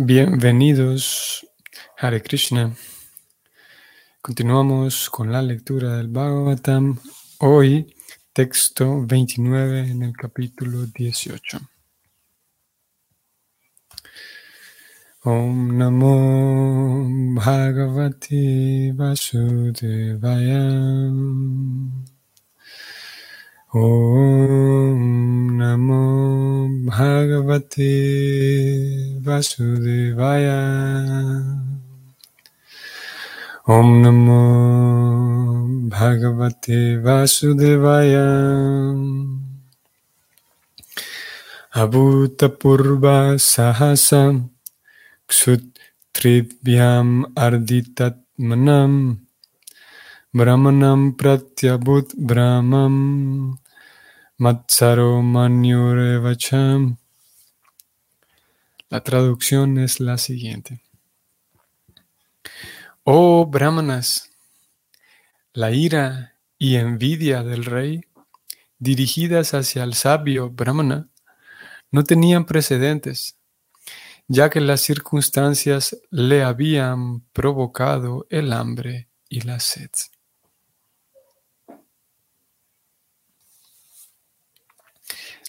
Bienvenidos, Hare Krishna. Continuamos con la lectura del Bhagavatam. Hoy, texto 29 en el capítulo 18. Om Namo Bhagavati Vasudevaya. Om Namo Bhagavate Vasudevaya. Om Namo Bhagavate Vasudevaya. Abhutapurva Sahasam Ksut Tribhyam Arditat Manam. Brahmanam Pratyabhut Brahmam Matsaro Manyurevacham. La traducción es la siguiente. Oh Brahmanas, la ira y envidia del rey dirigidas hacia el sabio Brahmana no tenían precedentes, ya que las circunstancias le habían provocado el hambre y la sed.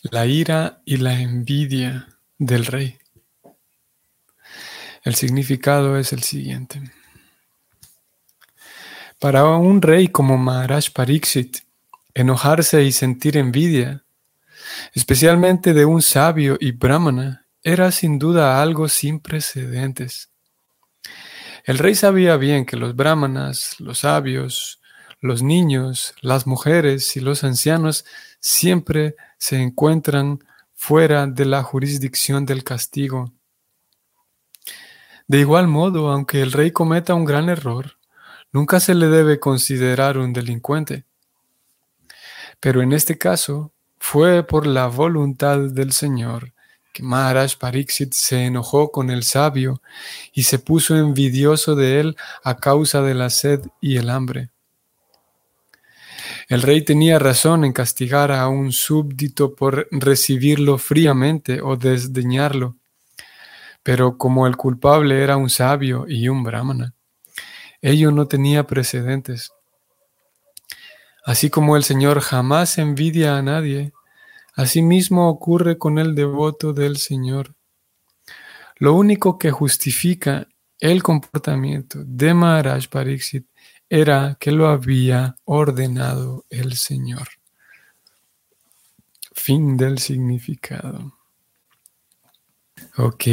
La ira y la envidia del rey. El significado es el siguiente. Para un rey como Maharaj Pariksit, enojarse y sentir envidia, especialmente de un sabio y brahmana, era sin duda algo sin precedentes. El rey sabía bien que los brahmanas, los sabios, los niños, las mujeres y los ancianos siempre se encuentran fuera de la jurisdicción del castigo. De igual modo, aunque el rey cometa un gran error, nunca se le debe considerar un delincuente. Pero en este caso, fue por la voluntad del Señor que Maharaj Pariksit se enojó con el sabio y se puso envidioso de él a causa de la sed y el hambre. El rey tenía razón en castigar a un súbdito por recibirlo fríamente o desdeñarlo, pero como el culpable era un sabio y un brahmana, ello no tenía precedentes. Así como el Señor jamás envidia a nadie, asimismo ocurre con el devoto del Señor. Lo único que justifica el comportamiento de Maharaj Pariksit era que lo había ordenado el Señor. Fin del significado. Ok,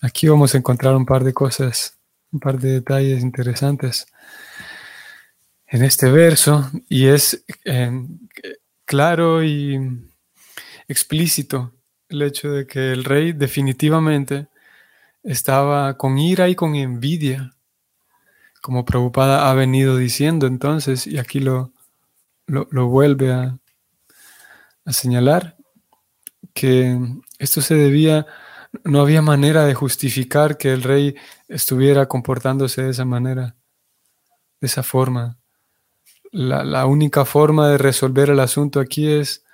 aquí vamos a encontrar un par de cosas, un par de detalles interesantes en este verso y es eh, claro y explícito el hecho de que el rey definitivamente estaba con ira y con envidia como Prabhupada ha venido diciendo entonces, y aquí lo, lo, vuelve a, a señalar, que esto se debía, no había manera de justificar que el rey estuviera comportándose de esa manera, de esa forma. La, la, única forma de resolver el asunto aquí es,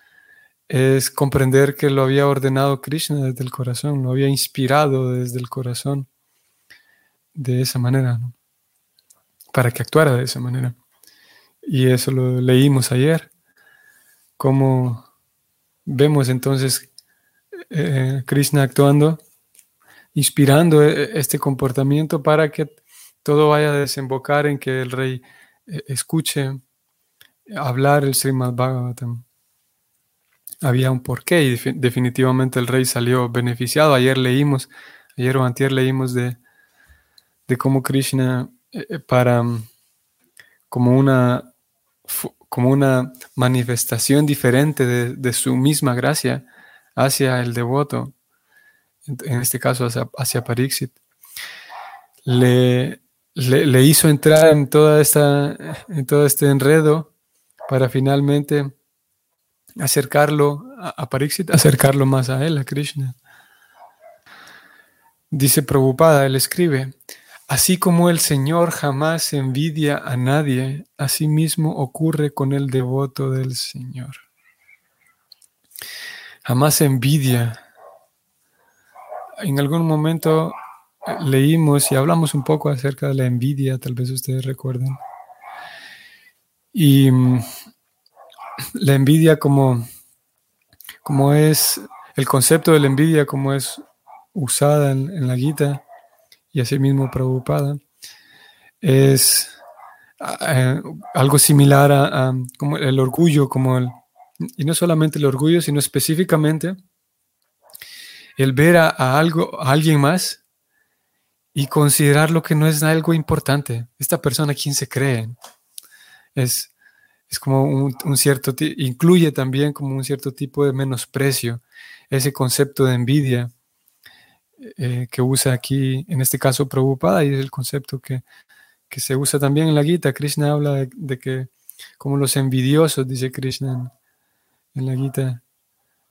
es comprender que lo había ordenado Krishna desde el corazón, lo había inspirado desde el corazón de esa manera. ¿no? Para que actuara de esa manera. Y eso lo leímos ayer, cómo vemos entonces eh, Krishna actuando, inspirando eh, este comportamiento para que todo vaya a desembocar en que el rey eh, escuche hablar el Srimad Bhagavatam. Había un porqué y definitivamente el rey salió beneficiado. Ayer leímos, ayer o antier leímos de, de cómo Krishna eh, eh, para mm, como una, como una manifestación diferente de, su misma gracia hacia el devoto, en, este caso hacia, hacia Parixit, le, le, hizo entrar en, toda esta, en todo este enredo para finalmente acercarlo a, a Parixit, acercarlo más a él, a Krishna. Dice Prabhupada, él escribe, Así como el Señor jamás envidia a nadie, así mismo ocurre con el devoto del Señor. Jamás envidia en algún momento eh, leímos y hablamos un poco acerca de la envidia, tal vez ustedes recuerden. Y mm, la envidia como, como es, el concepto de la envidia como es usada en, la Gita y asimismo preocupada, es eh, algo similar a, como el orgullo, como el, y no solamente el orgullo, sino específicamente el ver a, algo, a alguien más y considerar lo que no es algo importante. Esta persona, ¿quién se cree? Es, es como un, cierto, incluye también como un cierto tipo de menosprecio, ese concepto de envidia eh, que usa aquí, en este caso, preocupada y es el concepto que, se usa también en la Gita. Krishna habla de, que, como los envidiosos, dice Krishna en, la Gita,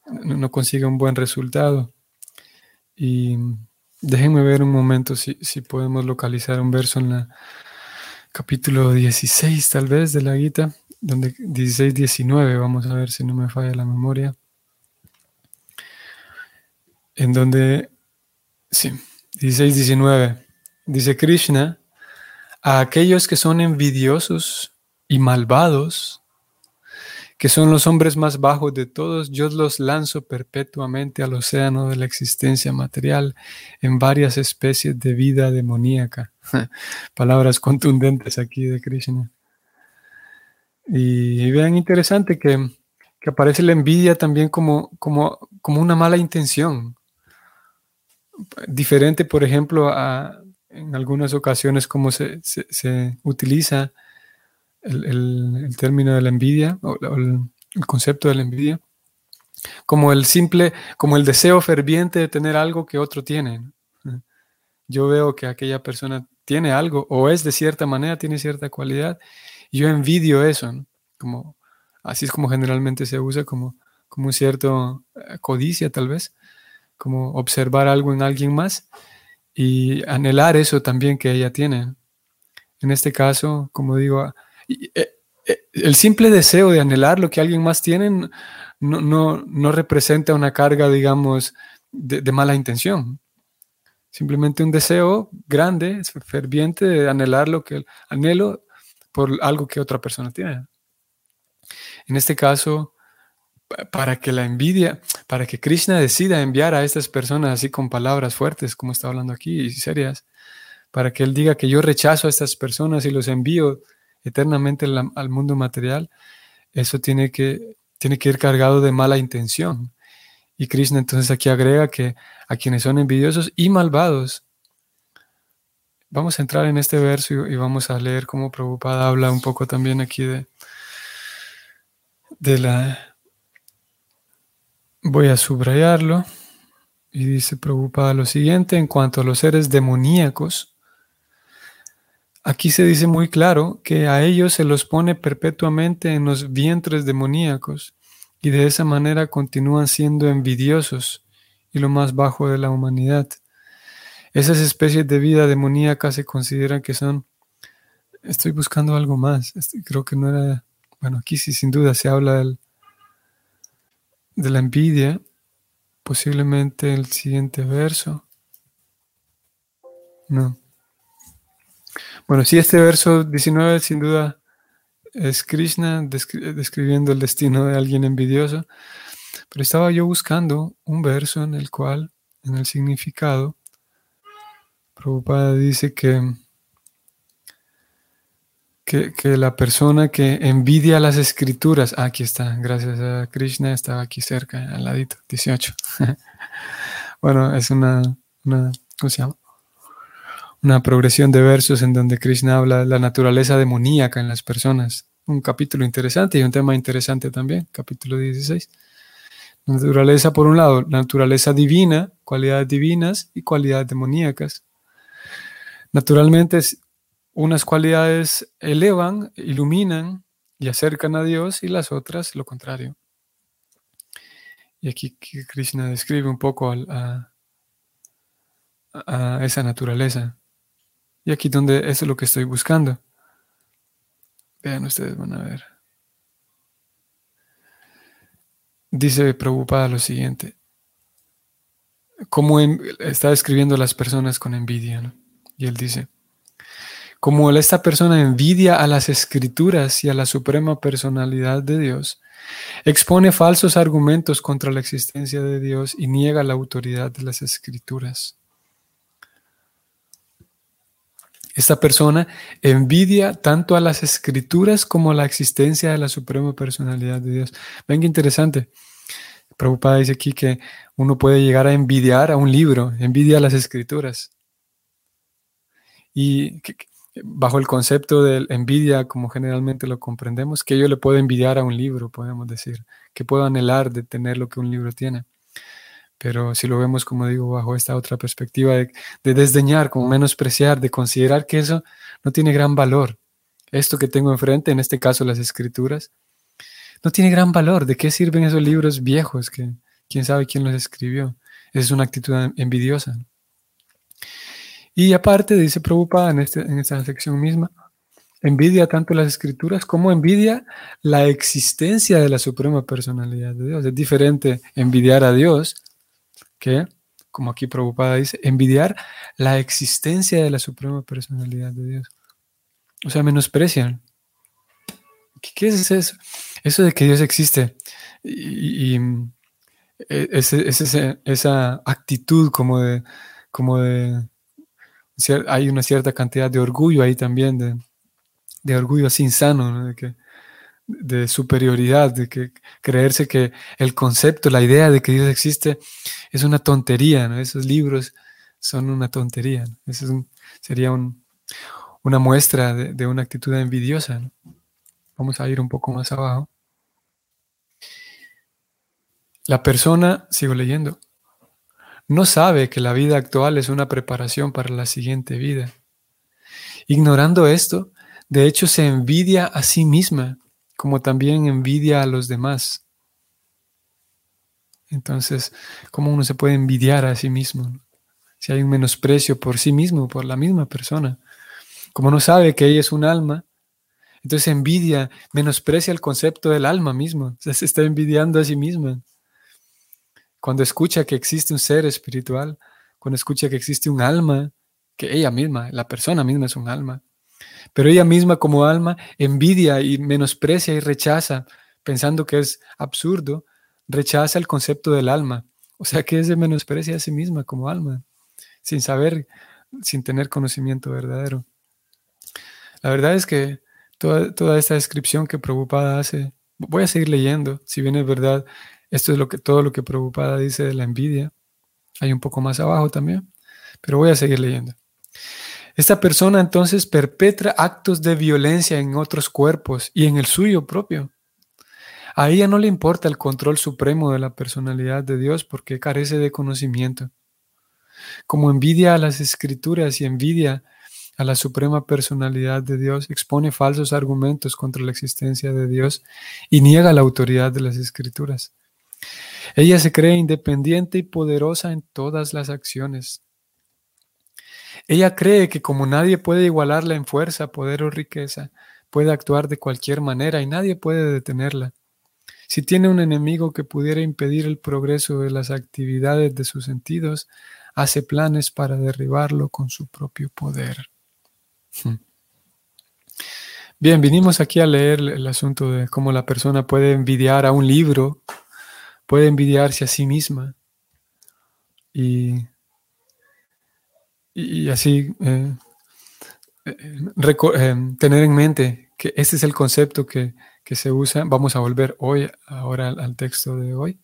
no, no un buen resultado. Y déjenme ver un momento si, podemos localizar un verso en la capítulo 16 tal vez de la Gita, donde 16-19, vamos a ver si no me falla la memoria, en donde, sí, 16-19, dice Krishna, a aquellos que son envidiosos y malvados, que son los hombres más bajos de todos, yo los lanzo perpetuamente al océano de la existencia material en varias especies de vida demoníaca. Palabras contundentes aquí de Krishna. Y, vean interesante que, aparece la envidia también como, como, como una mala intención. Diferente, por ejemplo, a, en algunas ocasiones como se, se utiliza el, término de la envidia o, el, concepto de la envidia como el simple, como el deseo ferviente de tener algo que otro tiene. Yo veo que aquella persona tiene algo o es de cierta manera, tiene cierta cualidad, yo envidio eso, como, así es como generalmente se usa, como, como un cierto eh, codicia tal vez, como observar algo en alguien más y anhelar eso también que ella tiene. En este caso, como digo, eh, eh, el simple deseo de anhelar lo que alguien más tiene no, no, no representa una carga, digamos, de, mala intención. Simplemente un deseo grande, ferviente de anhelar lo que anhelo por algo que otra persona tiene. En este caso, para que la envidia, para que Krishna decida enviar a estas personas así con palabras fuertes, como está hablando aquí, y serias, para que él diga que yo rechazo a estas personas y los envío eternamente al mundo material, eso tiene que, tiene que ir cargado de mala intención. Y Krishna entonces aquí agrega que a quienes son envidiosos y malvados, vamos a entrar en este verso y, vamos a leer cómo Prabhupada habla un poco también aquí de, de la... Voy a subrayarlo. Y dice Prabhupada lo siguiente, en cuanto a los seres demoníacos, Aquí se dice muy claro que a ellos se los pone perpetuamente en los vientres demoníacos y de esa manera continúan siendo envidiosos y lo más bajo de la humanidad. Esas especies de vida demoníaca se consideran que son... Estoy buscando algo más. Este, creo que no era... Bueno, aquí sí sin duda se habla del, de la envidia. Posiblemente el siguiente verso. No. Bueno, sí, este verso 19 sin duda es Krishna describiendo el destino de alguien envidioso, pero estaba yo buscando un verso en el cual, en el significado, Prabhupada dice que, que, la persona que envidia las escrituras, ah, aquí está, gracias a Krishna, estaba aquí cerca, al ladito, 18. bueno, es una, una, ¿cómo se llama? una progresión de versos en donde Krishna habla de la naturaleza demoníaca en las personas. Un capítulo interesante y un tema interesante también, capítulo 16. Naturaleza, por un lado, naturaleza divina, cualidades divinas y cualidades demoníacas. Naturalmente, unas cualidades elevan, iluminan y acercan a Dios y las otras lo contrario. Y aquí Krishna describe un poco a, esa naturaleza. Y aquí donde eso es lo que estoy buscando. Vean ustedes, van a ver. Dice Prabhupada lo siguiente. cómo está describiendo las personas con envidia. Y él dice, como esta persona envidia a las escrituras y a la suprema personalidad de Dios, expone falsos argumentos contra la existencia de Dios y niega la autoridad de las escrituras. Esta persona envidia tanto a las escrituras como a la existencia de la suprema personalidad de Dios. Ven qué interesante. Prabhupada dice aquí que uno puede llegar a envidiar a un libro, envidia a las escrituras. Y bajo el concepto de envidia, como generalmente lo comprendemos, que yo le puedo envidiar a un libro, podemos decir, que puedo anhelar de tener lo que un libro tiene. Pero si lo vemos, como digo, bajo esta otra perspectiva de, desdeñar, como menospreciar, de considerar que eso no tiene gran valor, esto que tengo enfrente, en este caso las escrituras, no tiene gran valor. ¿De qué sirven esos libros viejos que quién sabe quién los escribió? Esa es una actitud envidiosa. Y aparte, dice Prabhupada en, este, en esta sección misma, envidia tanto las escrituras como envidia la existencia de la suprema personalidad de Dios. Es diferente envidiar a Dios que, como aquí Prabhupada dice, envidiar la existencia de la suprema personalidad de Dios. O sea, menosprecian. ¿Qué, es eso? Eso de que Dios existe y, e, esa actitud como de, como de hay una cierta cantidad de orgullo ahí también, de, orgullo así insano, de, que, de superioridad, de que creerse que el concepto, la idea de que Dios existe es una tontería, ¿no? esos libros son una tontería. Eso sería una muestra de, una actitud envidiosa. Vamos a ir un poco más abajo. La persona, sigo leyendo, no sabe que la vida actual es una preparación para la siguiente vida. Ignorando esto, de hecho se envidia a sí misma, como también envidia a los demás. Entonces, ¿cómo uno se puede envidiar a sí mismo? Si hay un menosprecio por sí mismo, por la misma persona. Como no sabe que ella es un alma, entonces envidia, menosprecia el concepto del alma mismo. se está envidiando a sí misma. Cuando escucha que existe un ser espiritual, cuando escucha que existe un alma, que ella misma, la persona misma es un alma, pero ella misma como alma envidia y menosprecia y rechaza, pensando que es absurdo, rechaza el concepto del alma. O sea que se menosprecia a sí misma como alma, sin saber, sin tener conocimiento verdadero. La verdad es que toda, toda esta descripción que Prabhupada hace, voy a seguir leyendo, si bien es verdad, esto es lo que, todo lo que Prabhupada dice de la envidia. Hay un poco más abajo también, pero voy a seguir leyendo. Esta persona entonces perpetra actos de violencia en otros cuerpos y en el suyo propio. A ella no le importa el control supremo de la personalidad de Dios porque carece de conocimiento. Como envidia a las escrituras y envidia a la suprema personalidad de Dios, expone falsos argumentos contra la existencia de Dios y niega la autoridad de las escrituras. Ella se cree independiente y poderosa en todas las acciones. Ella cree que como nadie puede igualarla en fuerza, poder o riqueza, puede actuar de cualquier manera y nadie puede detenerla. Si tiene un enemigo que pudiera impedir el progreso de las actividades de sus sentidos, hace planes para derribarlo con su propio poder. Hmm. Bien, vinimos aquí a leer el asunto de cómo la persona puede envidiar a un libro puede envidiarse a sí misma y, y así eh, eh, eh, tener en mente que este es el concepto que, se usa. Vamos a volver hoy, ahora al, texto de hoy.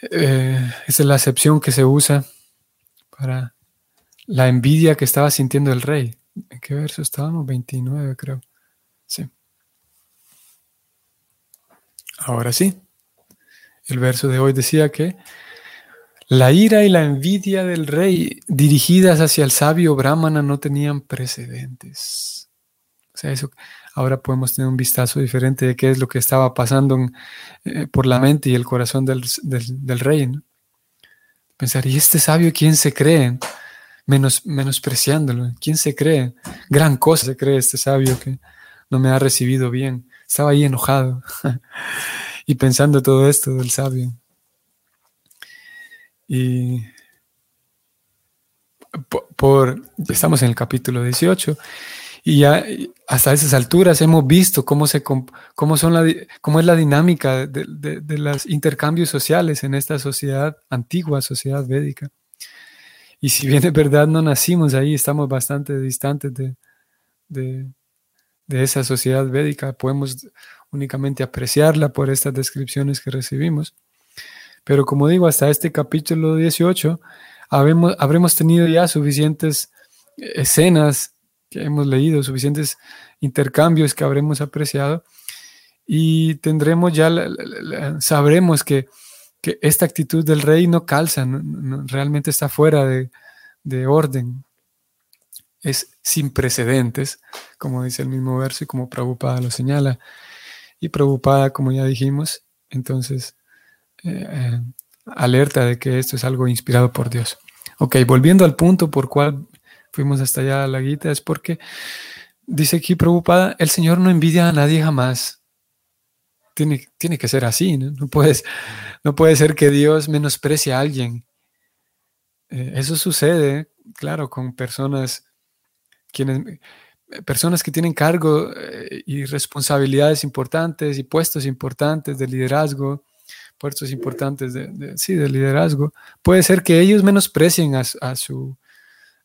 esa es la acepción que se usa para la envidia que estaba sintiendo el rey. ¿En qué verso estábamos? 29, creo. Sí. Ahora sí. El verso de hoy decía que la ira y la envidia del rey dirigidas hacia el sabio Brahmana no tenían precedentes. O sea, eso ahora podemos tener un vistazo diferente de qué es lo que estaba pasando eh, por la mente y el corazón del, rey. Pensar, ¿y este sabio quién se cree? Menos, menospreciándolo. ¿Quién se cree? Gran cosa se cree este sabio que no me ha recibido bien. Estaba ahí enojado. y pensando todo esto del sabio. Y por, estamos en el capítulo 18 y ya hasta esas alturas hemos visto cómo, se, cómo, son la, cómo es la dinámica de, de, los intercambios sociales en esta sociedad antigua, sociedad védica. Y si bien es verdad no nacimos ahí, estamos bastante distantes de, de, de esa sociedad védica, podemos únicamente apreciarla por estas descripciones que recibimos. Pero como digo, hasta este capítulo 18 habremos, habremos tenido ya suficientes escenas que hemos leído, suficientes intercambios que habremos apreciado y tendremos ya, sabremos que, esta actitud del rey no calza, realmente está fuera de, orden, es sin precedentes, como dice el mismo verso y como Prabhupada lo señala. Y Prabhupada, como ya dijimos, entonces eh, eh, alerta de que esto es algo inspirado por Dios. Ok, volviendo al punto por cual fuimos hasta allá a la guita, es porque dice aquí preocupada, el Señor no envidia a nadie jamás. Tiene, tiene que ser así, ¿no? No, puedes, no puede ser que Dios menosprecie a alguien. Eh, eso sucede, claro, con personas quienes personas que tienen cargo eh, y responsabilidades importantes y puestos importantes de liderazgo, puestos importantes de, sí, de liderazgo, puede ser que ellos menosprecien a, a, su,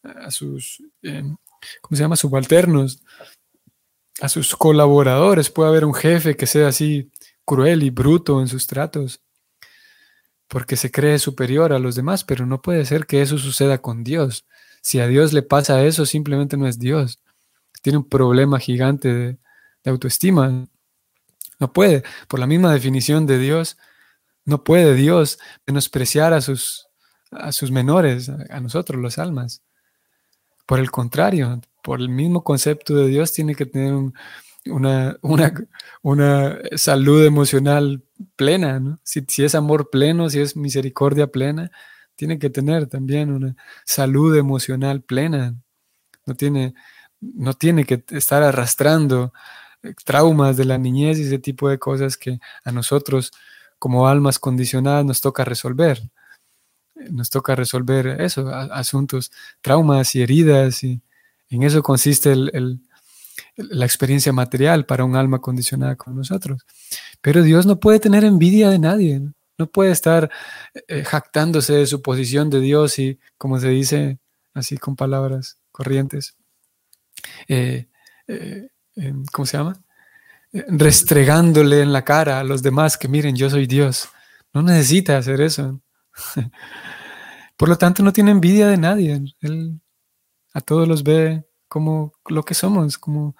a sus, em, ¿cómo se llama?, subalternos, a sus colaboradores. Puede haber un jefe que sea así cruel y bruto en sus tratos, porque se cree superior a los demás, pero no puede ser que eso suceda con Dios. Si a Dios le pasa eso, simplemente no es Dios. Tiene un problema gigante de, autoestima. No puede, por la misma definición de Dios, no puede Dios menospreciar a sus, a sus menores, a nosotros, los almas. Por el contrario, por el mismo concepto de Dios, tiene que tener una, una, salud emocional plena. Si, es amor pleno, si es misericordia plena, tiene que tener también una salud emocional plena. No tiene, no tiene que estar arrastrando traumas de la niñez y ese tipo de cosas que a nosotros como almas condicionadas nos toca resolver. Nos toca resolver eso, asuntos, traumas y heridas, y en eso consiste la experiencia material para un alma condicionada con nosotros. Pero Dios no puede tener envidia de nadie, no, puede estar eh, jactándose de su posición de Dios y, como se dice así con palabras corrientes, eh, eh, ¿cómo se llama? restregándole en la cara a los demás que miren, yo soy Dios. No necesita hacer eso. Por lo tanto, no tiene envidia de nadie. Él a todos los ve como lo que somos, como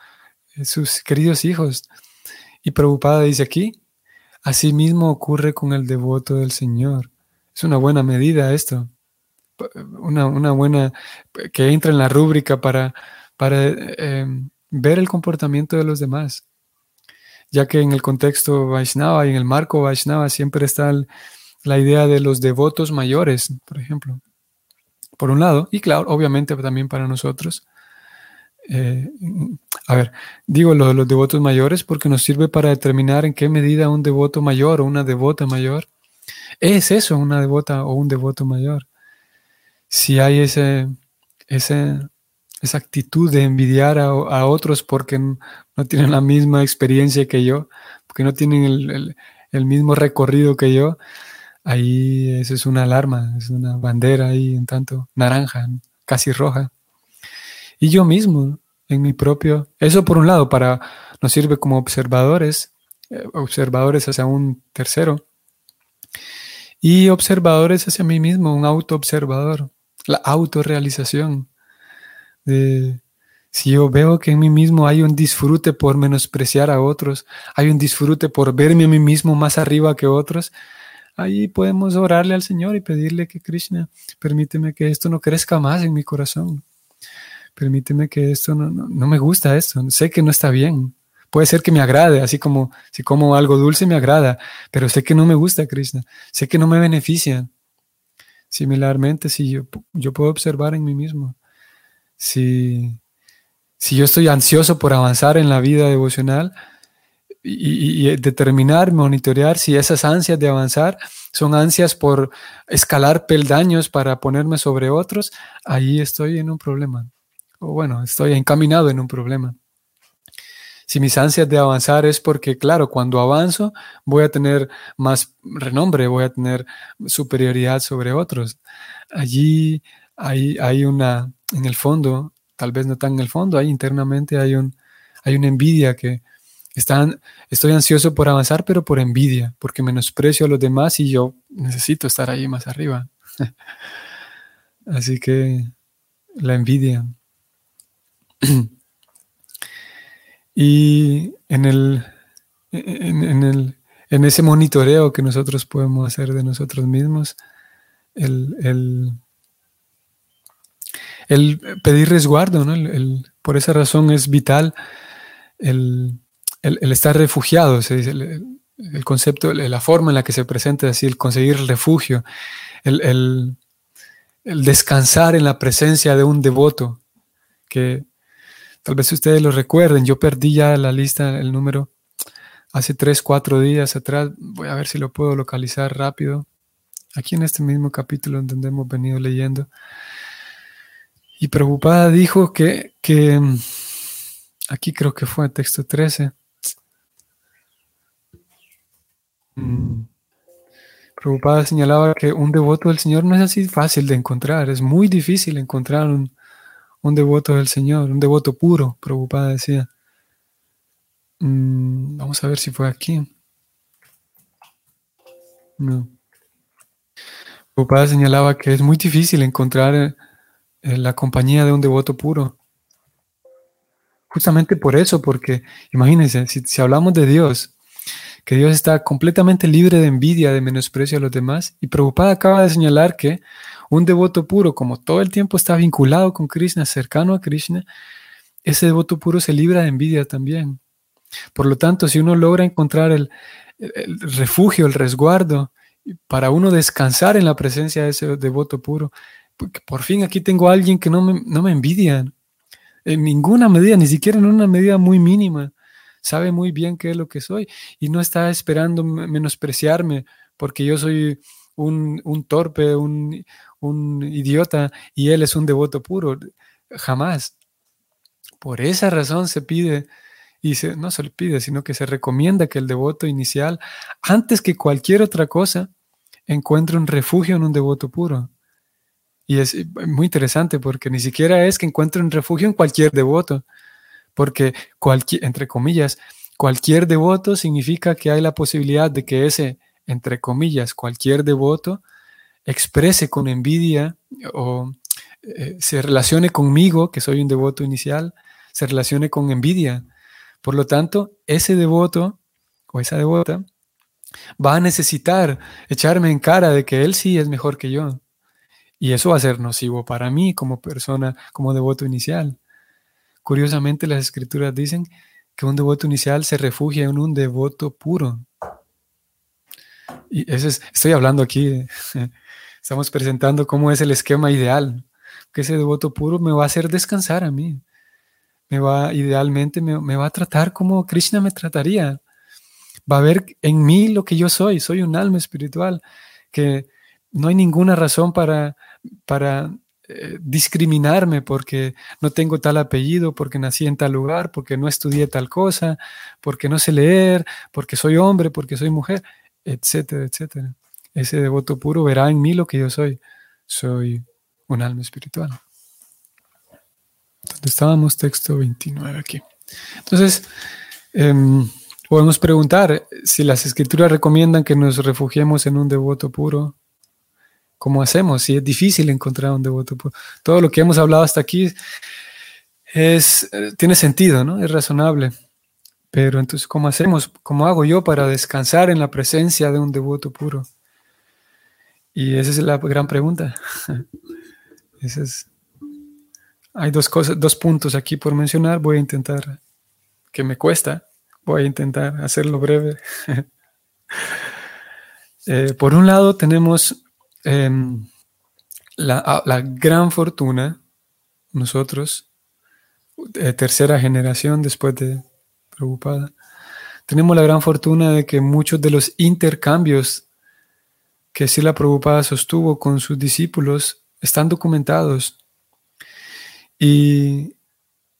eh, sus queridos hijos. Y preocupada dice aquí, así mismo ocurre con el devoto del Señor. Es una buena medida esto. Una, buena que entra en la rúbrica para, para eh, ver el comportamiento de los demás ya que en el contexto Vaishnava y en el marco Vaishnava siempre está la idea de los devotos mayores, por ejemplo, por un lado, y claro, obviamente también para nosotros. Eh, a ver, digo lo de los devotos mayores porque nos sirve para determinar en qué medida un devoto mayor o una devota mayor es eso, una devota o un devoto mayor. Si hay ese, ese, esa actitud de envidiar a, otros porque no tienen la misma experiencia que yo, porque no tienen el, mismo recorrido que yo, ahí eso es una alarma, es una bandera ahí en tanto naranja, casi roja. Y yo mismo, en mi propio, eso por un lado para nos sirve como observadores, eh, observadores hacia un tercero, y observadores hacia mí mismo, un autoobservador, la autorrealización si yo veo que en mí mismo hay un disfrute por menospreciar a otros, hay un disfrute por verme a mí mismo más arriba que otros, ahí podemos orarle al Señor y pedirle que Krishna, permíteme que esto no crezca más en mi corazón. Permíteme que esto no, no, me gusta esto, sé que no está bien. Puede ser que me agrade, así como si como algo dulce me agrada, pero sé que no me gusta Krishna, sé que no me beneficia. Similarmente, si yo, yo puedo observar en mí mismo, si, si yo estoy ansioso por avanzar en la vida devocional, y, determinar, monitorear si esas ansias de avanzar son ansias por escalar peldaños para ponerme sobre otros, ahí estoy en un problema. O bueno, estoy encaminado en un problema. Si mis ansias de avanzar es porque, claro, cuando avanzo voy a tener más renombre, voy a tener superioridad sobre otros. Allí hay, hay una, en el fondo, tal vez no tan en el fondo, ahí internamente hay, un, hay una envidia que, están, estoy ansioso por avanzar, pero por envidia, porque menosprecio a los demás y yo necesito estar ahí más arriba. Así que la envidia. y en el, en, el, en ese monitoreo que nosotros podemos hacer de nosotros mismos, el, el, el pedir resguardo, ¿no? por esa razón es vital el, el, estar refugiado, se dice, el, concepto, la forma en la que se presenta así, el conseguir refugio, el, descansar en la presencia de un devoto, que tal vez ustedes lo recuerden, yo perdí ya la lista, el número, hace tres, cuatro días atrás, voy a ver si lo puedo localizar rápido, aquí en este mismo capítulo donde hemos venido leyendo. Y preocupada dijo que, que aquí creo que fue texto 13, Mm. Preocupada señalaba que un devoto del Señor no es así fácil de encontrar, es muy difícil encontrar un, devoto del Señor, un devoto puro, preocupada decía. Mm, vamos a ver si fue aquí. No. Preocupada señalaba que es muy difícil encontrar la compañía de un devoto puro. Justamente por eso, porque imagínense, si hablamos de Dios, que Dios está completamente libre de envidia, de menosprecio a los demás. Y Prabhupada acaba de señalar que un devoto puro, como todo el tiempo está vinculado con Krishna, cercano a Krishna, ese devoto puro se libra de envidia también. Por lo tanto, si uno logra encontrar el, refugio, el resguardo, para uno descansar en la presencia de ese devoto puro, porque por fin aquí tengo a alguien que no me, no me envidia en ninguna medida, ni siquiera en una medida muy mínima sabe muy bien qué es lo que soy y no está esperando menospreciarme porque yo soy un, torpe, un, idiota y él es un devoto puro. Jamás. Por esa razón se pide, y se, no se le pide, sino que se recomienda que el devoto inicial, antes que cualquier otra cosa, encuentre un refugio en un devoto puro. Y es muy interesante porque ni siquiera es que encuentre un refugio en cualquier devoto, porque cualquier, entre comillas, cualquier devoto significa que hay la posibilidad de que ese, entre comillas, cualquier devoto exprese con envidia o eh, se relacione conmigo, que soy un devoto inicial, se relacione con envidia. Por lo tanto, ese devoto o esa devota va a necesitar echarme en cara de que él sí es mejor que yo. Y eso va a ser nocivo para mí como persona, como devoto inicial. Curiosamente, las escrituras dicen que un devoto inicial se refugia en un devoto puro. Y ese es, estoy hablando aquí, estamos presentando cómo es el esquema ideal, que ese devoto puro me va a hacer descansar a mí. Me va, idealmente, me, me va a tratar como Krishna me trataría. Va a ver en mí lo que yo soy. Soy un alma espiritual que no hay ninguna razón para, para eh, discriminarme porque no tengo tal apellido, porque nací en tal lugar, porque no estudié tal cosa, porque no sé leer, porque soy hombre, porque soy mujer, etcétera, etcétera. Ese devoto puro verá en mí lo que yo soy. Soy un alma espiritual. Estábamos, texto 29 aquí. Entonces, em, podemos preguntar si las escrituras recomiendan que nos refugiemos en un devoto puro ¿Cómo hacemos? Si es difícil encontrar un devoto Todo lo que hemos hablado hasta aquí es, eh, tiene sentido, ¿no? Es razonable. Pero entonces, ¿cómo hacemos? ¿Cómo hago yo para descansar en la presencia de un devoto puro? Y esa es la gran pregunta. es, hay dos cosas, dos puntos aquí por mencionar. Voy a intentar, que me cuesta, voy a intentar hacerlo breve. Eh, por un lado, tenemos Em, la, la, gran fortuna, nosotros, tercera generación después de preocupada, tenemos la gran fortuna de que muchos de los intercambios que Sila Prabhupada sostuvo con sus discípulos están documentados. Y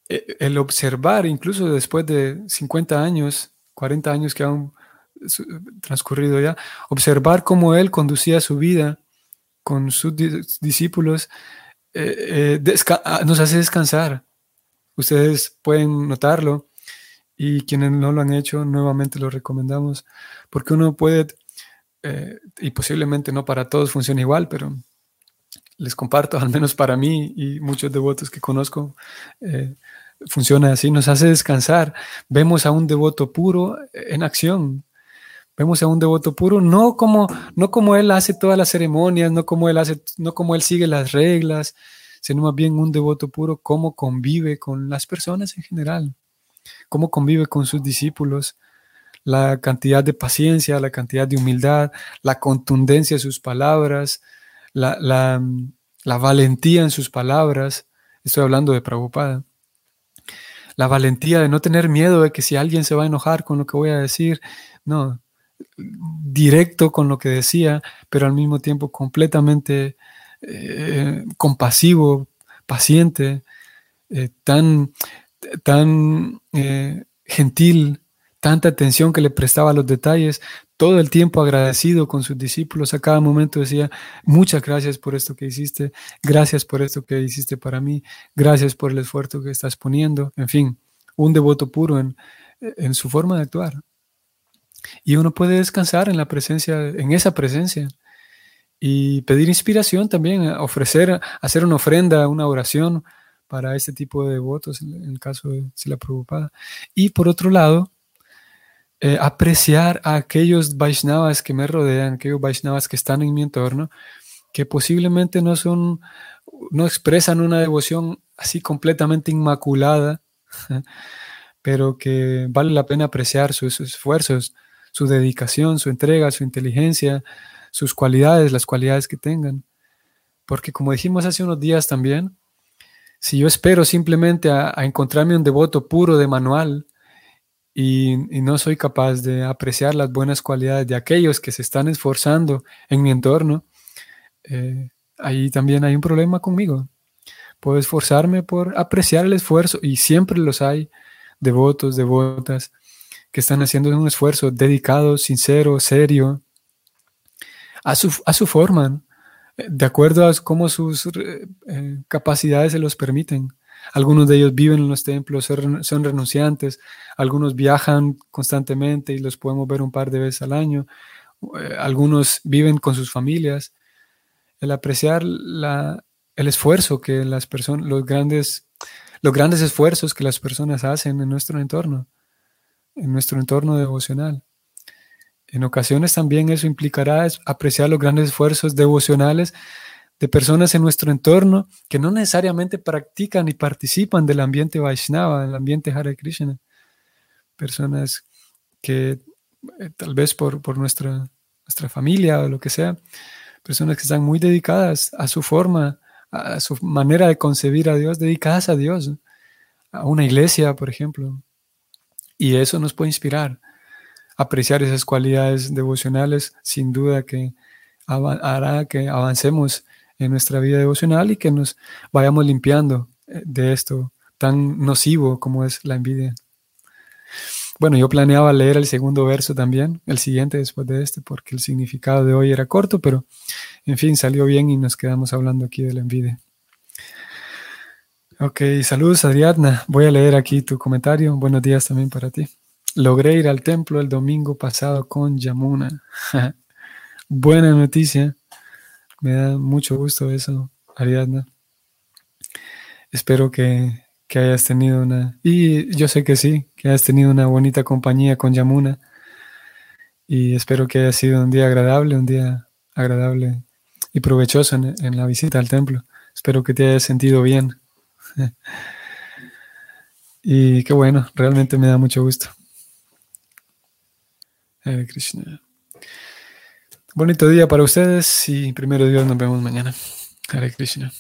e, el observar, incluso después de 50 años, 40 años que han transcurrido ya, observar cómo él conducía su vida con sus discípulos, eh, eh, ah, nos hace descansar. Ustedes pueden notarlo y quienes no lo han hecho, nuevamente lo recomendamos, porque uno puede, eh, y posiblemente no para todos funciona igual, pero les comparto, al menos para mí y muchos devotos que conozco, funciona así, nos hace descansar. Vemos a un devoto puro en acción, Vemos a un devoto puro, no como, no como él hace todas las ceremonias, no como él hace, no como él sigue las reglas, sino más bien un devoto puro, cómo convive con las personas en general, cómo convive con sus discípulos, la cantidad de paciencia, la cantidad de humildad, la contundencia de sus palabras, la, la, la valentía en sus palabras. Estoy hablando de Prabhupada. La valentía de no tener miedo de que si alguien se va a enojar con lo que voy a decir, no, directo con lo que decía, pero al mismo tiempo completamente eh, compasivo, paciente, eh, tan, tan eh, gentil, tanta atención que le prestaba a los detalles, todo el tiempo agradecido con sus discípulos, a cada momento decía, muchas gracias por esto que hiciste, gracias por esto que hiciste para mí, gracias por el esfuerzo que estás poniendo, en fin, un devoto puro en, en su forma de actuar. Y uno puede descansar en la presencia, en esa presencia. Y pedir inspiración también, ofrecer, hacer una ofrenda, una oración para este tipo de devotos, en el caso de Sila Prabhupada. Y por otro lado, eh, apreciar a aquellos Vaishnavas que me rodean, aquellos Vaishnavas que están en mi entorno, que posiblemente no son, no expresan una devoción así completamente inmaculada, pero que vale la pena apreciar sus esfuerzos, su dedicación, su entrega, su inteligencia, sus cualidades, las cualidades que tengan. Porque como dijimos hace unos días también, si yo espero simplemente a, encontrarme un devoto puro de manual y, no soy capaz de apreciar las buenas cualidades de aquellos que se están esforzando en mi entorno, eh, ahí también hay un problema conmigo. Puedo esforzarme por apreciar el esfuerzo y siempre los hay, devotos, devotas, que están haciendo un esfuerzo dedicado, sincero, serio, a su, a su forma, de acuerdo a cómo sus eh, eh, capacidades se los permiten. Algunos de ellos viven en los templos, son renunciantes, algunos viajan constantemente y los podemos ver un par de veces al año, eh, algunos viven con sus familias. El apreciar la, el esfuerzo que las personas, los grandes, los grandes esfuerzos que las personas hacen en nuestro entorno en nuestro entorno devocional. En ocasiones también eso implicará apreciar los grandes esfuerzos devocionales de personas en nuestro entorno que no necesariamente practican y participan del ambiente Vaishnava, del ambiente Hare Krishna. Personas que eh, tal vez por, por nuestra, nuestra familia o lo que sea, personas que están muy dedicadas a su forma, a su manera de concebir a Dios, dedicadas a Dios, a una iglesia, por ejemplo, y eso nos puede inspirar. Apreciar esas cualidades devocionales, sin duda que hará que avancemos en nuestra vida devocional y que nos vayamos limpiando eh, de esto tan nocivo como es la envidia. Bueno, yo planeaba leer el segundo verso también, el siguiente después de este, porque el significado de hoy era corto, pero en fin, salió bien y nos quedamos hablando aquí de la envidia. Ok, saludos Adriana. Voy a leer aquí tu comentario. Buenos días también para ti. Logré ir al templo el domingo pasado con Yamuna. Buena noticia. Me da mucho gusto eso, Ariadna. Espero que, que, hayas tenido una... Y yo sé que sí, que hayas tenido una bonita compañía con Yamuna. Y espero que haya sido un día agradable, un día agradable y provechoso en, en la visita al templo. Espero que te hayas sentido bien. y qué bueno, realmente me da mucho gusto. Hare Krishna. Bonito día para ustedes y primero Dios nos vemos mañana. Hare Krishna.